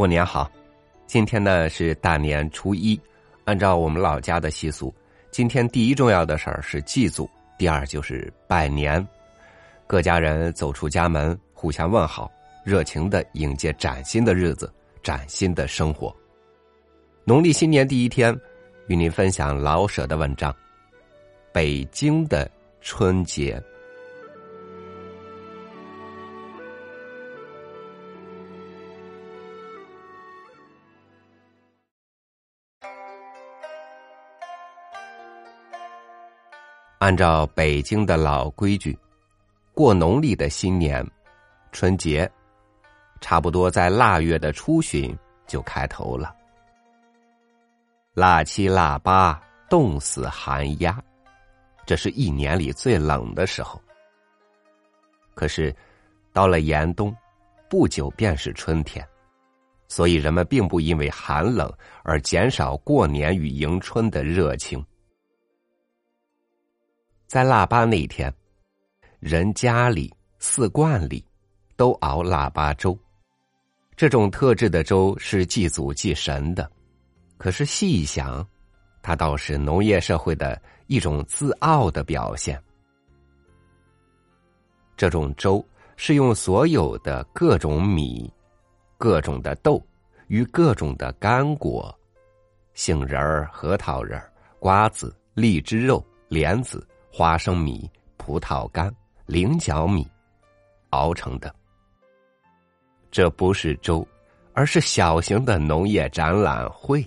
过年好！今天呢是大年初一，按照我们老家的习俗，今天第一重要的事儿是祭祖，第二就是拜年。各家人走出家门，互相问好，热情的迎接崭新的日子、崭新的生活。农历新年第一天，与您分享老舍的文章《北京的春节》。按照北京的老规矩，过农历的新年，春节，差不多在腊月的初旬就开头了。腊七腊八，冻死寒鸦，这是一年里最冷的时候。可是，到了严冬，不久便是春天，所以人们并不因为寒冷而减少过年与迎春的热情。在腊八那一天，人家里、寺观里都熬腊八粥。这种特制的粥是祭祖祭神的，可是细一想，它倒是农业社会的一种自傲的表现。这种粥是用所有的各种米、各种的豆与各种的干果——杏仁儿、核桃仁儿、瓜子、荔枝肉、莲子。花生米、葡萄干、菱角米熬成的，这不是粥，而是小型的农业展览会。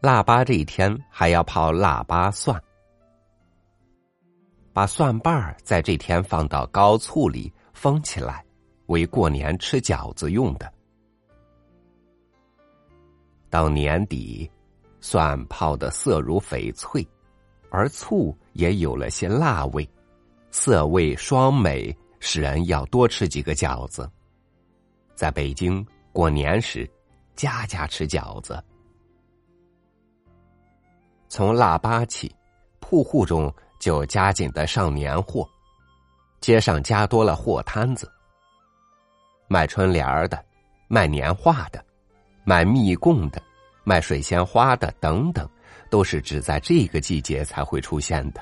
腊八这一天还要泡腊八蒜，把蒜瓣儿在这天放到高醋里封起来，为过年吃饺子用的。到年底。蒜泡的色如翡翠，而醋也有了些辣味，色味双美，使人要多吃几个饺子。在北京过年时，家家吃饺子。从腊八起，铺户中就加紧的上年货，街上加多了货摊子，卖春联儿的，卖年画的，卖蜜供的。卖水仙花的等等，都是只在这个季节才会出现的。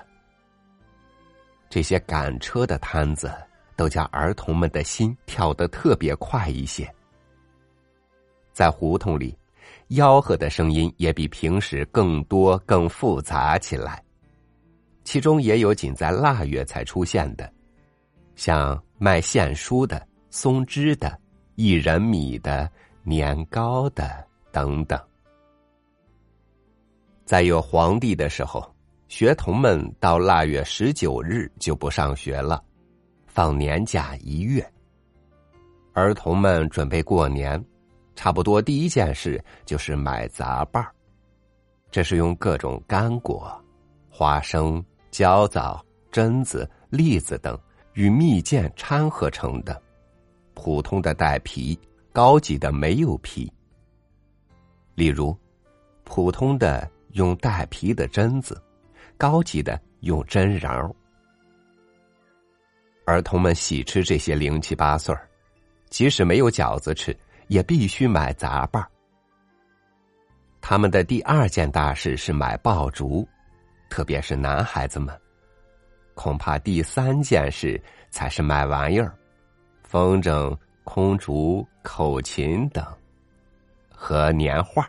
这些赶车的摊子，都叫儿童们的心跳得特别快一些。在胡同里，吆喝的声音也比平时更多、更复杂起来。其中也有仅在腊月才出现的，像卖线书的、松枝的、薏仁米的、年糕的等等。在有皇帝的时候，学童们到腊月十九日就不上学了，放年假一月。儿童们准备过年，差不多第一件事就是买杂拌儿，这是用各种干果、花生、焦枣、榛子、栗子等与蜜饯掺合成的，普通的带皮，高级的没有皮。例如，普通的。用带皮的榛子，高级的用榛瓤。儿童们喜吃这些零七八碎儿，即使没有饺子吃，也必须买杂拌儿。他们的第二件大事是买爆竹，特别是男孩子们。恐怕第三件事才是买玩意儿，风筝、空竹、口琴等，和年画。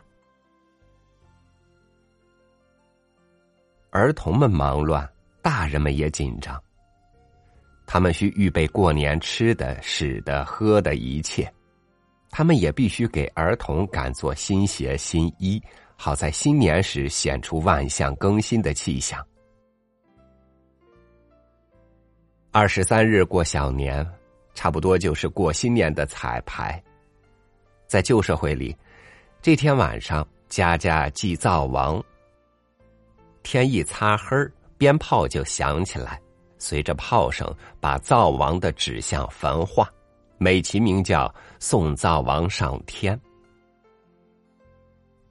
儿童们忙乱，大人们也紧张。他们需预备过年吃的、使的、喝的一切，他们也必须给儿童赶做新鞋、新衣，好在新年时显出万象更新的气象。二十三日过小年，差不多就是过新年的彩排。在旧社会里，这天晚上家家祭灶王。天一擦黑儿，鞭炮就响起来，随着炮声，把灶王的纸像焚化，美其名叫送灶王上天。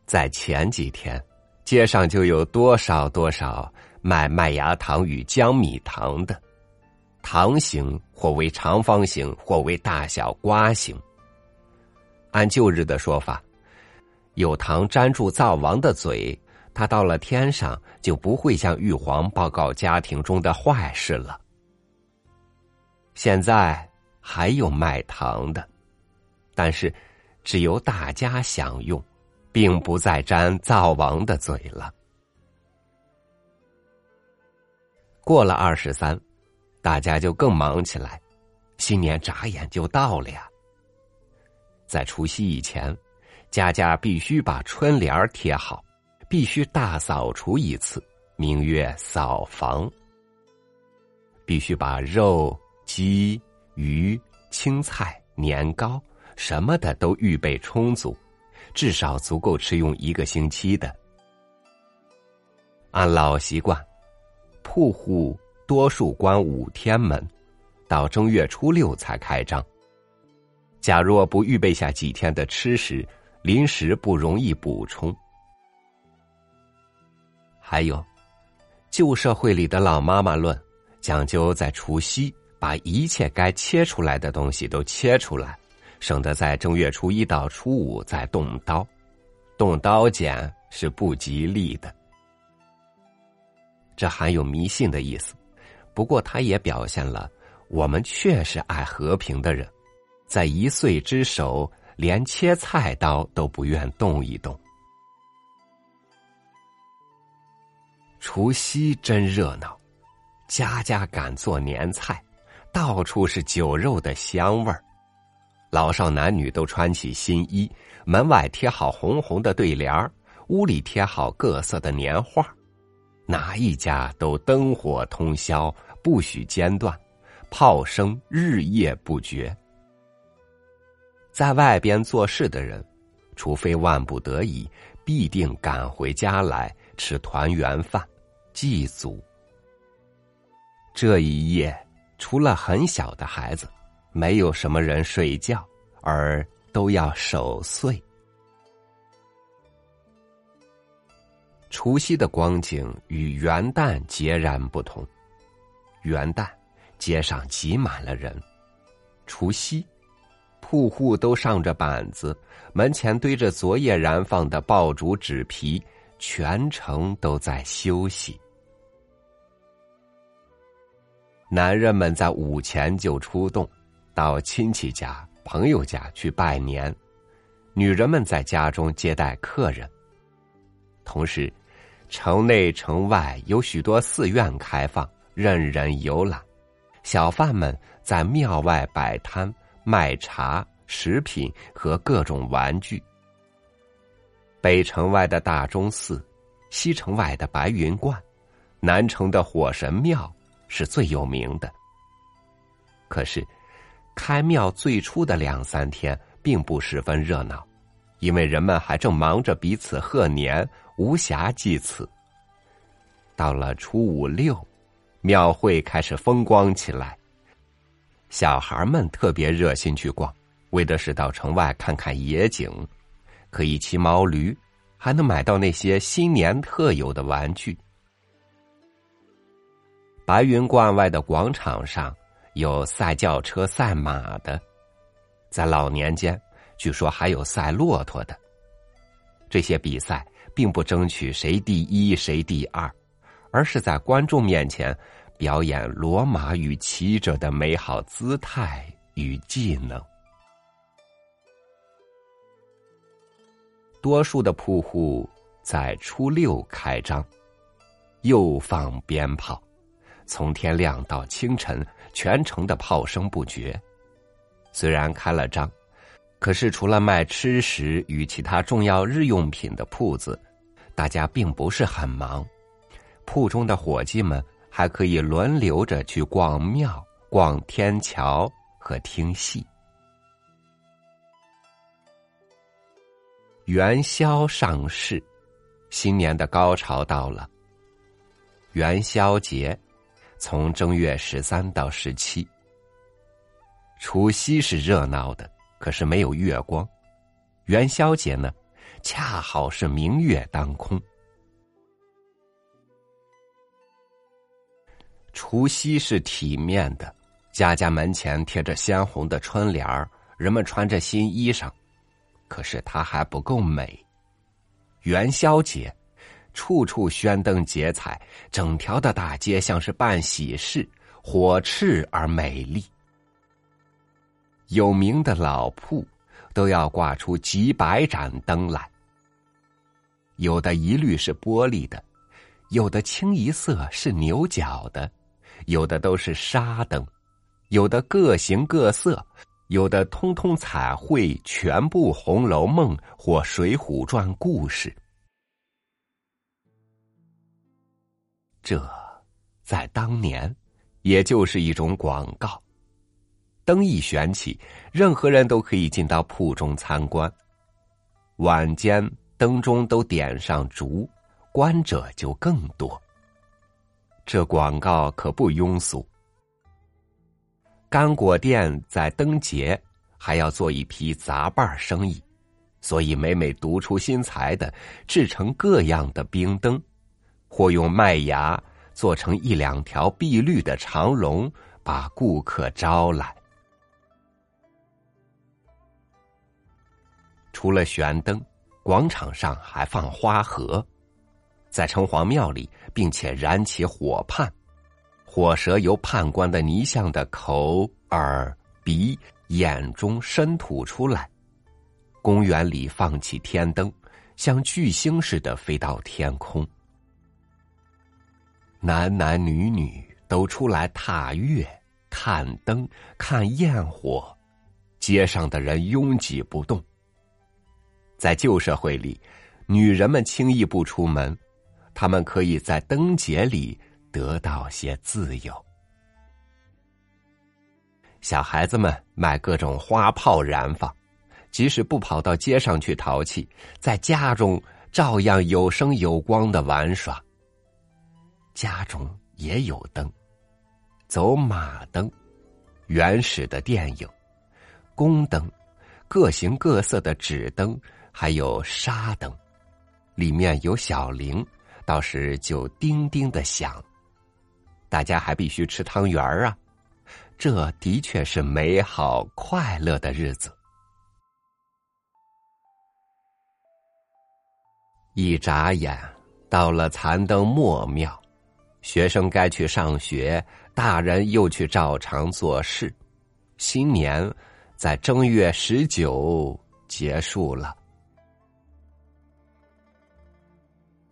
在前几天，街上就有多少多少卖麦芽糖与江米糖的，糖形或为长方形，或为大小瓜形，按旧日的说法，有糖粘住灶王的嘴，他到了天上就不会向玉皇报告家庭中的坏事了。现在还有卖糖的，但是只由大家享用，并不再沾灶王的嘴了。过了二十三，大家就更忙起来，新年眨眼就到了呀。在除夕以前，家家必须把春联贴好，必须大扫除一次，名曰扫房。必须把肉、鸡、鱼、青菜、年糕什么的都预备充足，至少足够吃用一个星期的。按老习惯。铺户多数关五天门，到正月初六才开张。假若不预备下几天的吃食，临时不容易补充。还有，旧社会里的老妈妈论讲究在除夕把一切该切出来的东西都切出来，省得在正月初一到初五再动刀，动刀剪是不吉利的。这含有迷信的意思，不过它也表现了我们确实爱和平的人，在一岁之首，连切菜刀都不愿动一动。除夕真热闹，家家敢做年菜，到处是酒肉的香味儿，老少男女都穿起新衣，门外贴好红红的对联儿，屋里贴好各色的年画。哪一家都灯火通宵，不许间断，炮声日夜不绝。在外边做事的人，除非万不得已，必定赶回家来吃团圆饭，祭祖。这一夜，除了很小的孩子，没有什么人睡觉，而都要守岁。除夕的光景与元旦截然不同。元旦，街上挤满了人；除夕，铺户都上着板子，门前堆着昨夜燃放的爆竹纸皮，全城都在休息。男人们在午前就出动，到亲戚家、朋友家去拜年；女人们在家中接待客人，同时。城内城外有许多寺院开放，任人游览。小贩们在庙外摆摊卖茶、食品和各种玩具。北城外的大钟寺，西城外的白云观，南城的火神庙是最有名的。可是，开庙最初的两三天并不十分热闹。因为人们还正忙着彼此贺年，无暇祭此。到了初五六，庙会开始风光起来。小孩们特别热心去逛，为的是到城外看看野景，可以骑毛驴，还能买到那些新年特有的玩具。白云观外的广场上有赛轿车、赛马的，在老年间。据说还有赛骆驼的。这些比赛并不争取谁第一谁第二，而是在观众面前表演骡马与骑者的美好姿态与技能。多数的铺户在初六开张，又放鞭炮，从天亮到清晨，全城的炮声不绝。虽然开了张。可是，除了卖吃食与其他重要日用品的铺子，大家并不是很忙。铺中的伙计们还可以轮流着去逛庙、逛天桥和听戏。元宵上市，新年的高潮到了。元宵节从正月十三到十七，除夕是热闹的。可是没有月光，元宵节呢，恰好是明月当空。除夕是体面的，家家门前贴着鲜红的春联儿，人们穿着新衣裳，可是它还不够美。元宵节，处处宣灯结彩，整条的大街像是办喜事，火炽而美丽。有名的老铺都要挂出几百盏灯来，有的一律是玻璃的，有的清一色是牛角的，有的都是纱灯，有的各形各色。有的通通彩绘全部《红楼梦》或《水浒传》故事，这在当年也就是一种广告。灯一悬起，任何人都可以进到铺中参观。晚间灯中都点上烛，观者就更多。这广告可不庸俗。干果店在灯节还要做一批杂拌生意，所以每每独出心裁的制成各样的冰灯，或用麦芽做成一两条碧绿的长龙，把顾客招来。除了悬灯，广场上还放花盒，在城隍庙里，并且燃起火畔。火蛇由判官的泥像的口、耳、鼻、眼中伸吐出来，公园里放起天灯，像巨星似的飞到天空。男男女女都出来踏月、看灯、看焰火，街上的人拥挤不动。在旧社会里，女人们轻易不出门，她们可以在灯节里。得到些自由。小孩子们买各种花炮燃放，即使不跑到街上去淘气，在家中照样有声有光的玩耍。家中也有灯，走马灯、原始的电影、宫灯、各形各色的纸灯，还有纱灯，里面有小铃，到时就叮叮的响。大家还必须吃汤圆儿啊！这的确是美好快乐的日子。一眨眼，到了残灯末庙，学生该去上学，大人又去照常做事。新年在正月十九结束了，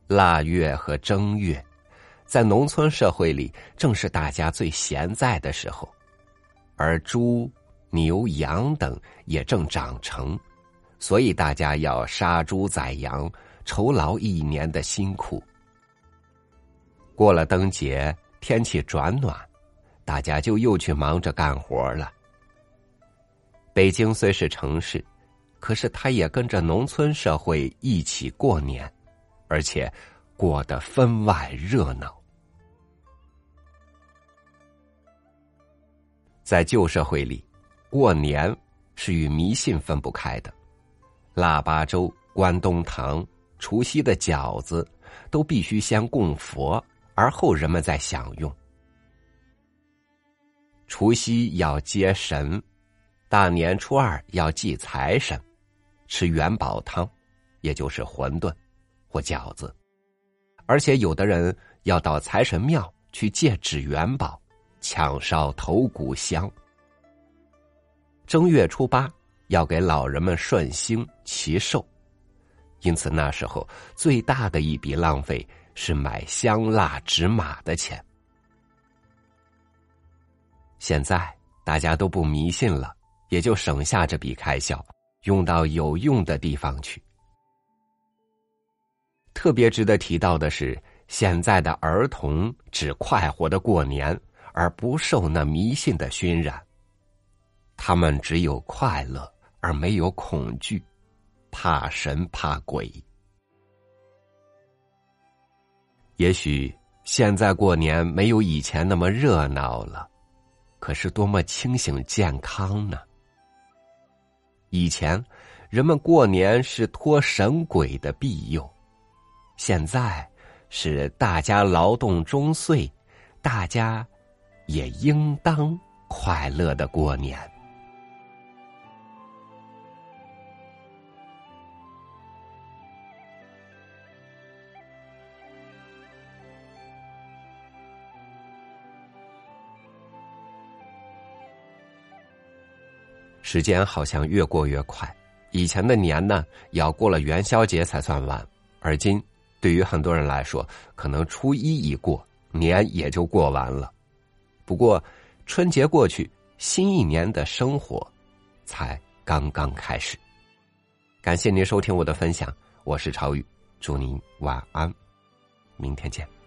腊月和正月。在农村社会里，正是大家最闲在的时候，而猪、牛、羊等也正长成，所以大家要杀猪宰羊，酬劳一年的辛苦。过了灯节，天气转暖，大家就又去忙着干活了。北京虽是城市，可是它也跟着农村社会一起过年，而且过得分外热闹。在旧社会里，过年是与迷信分不开的。腊八粥、关东糖、除夕的饺子，都必须先供佛，而后人们再享用。除夕要接神，大年初二要祭财神，吃元宝汤，也就是馄饨或饺子，而且有的人要到财神庙去借纸元宝。抢烧头骨香。正月初八要给老人们顺星祈寿，因此那时候最大的一笔浪费是买香蜡纸马的钱。现在大家都不迷信了，也就省下这笔开销，用到有用的地方去。特别值得提到的是，现在的儿童只快活的过年。而不受那迷信的熏染，他们只有快乐而没有恐惧，怕神怕鬼。也许现在过年没有以前那么热闹了，可是多么清醒健康呢？以前人们过年是托神鬼的庇佑，现在是大家劳动终岁，大家。也应当快乐的过年。时间好像越过越快。以前的年呢，要过了元宵节才算完，而今对于很多人来说，可能初一一过，年也就过完了。不过，春节过去，新一年的生活才刚刚开始。感谢您收听我的分享，我是超宇，祝您晚安，明天见。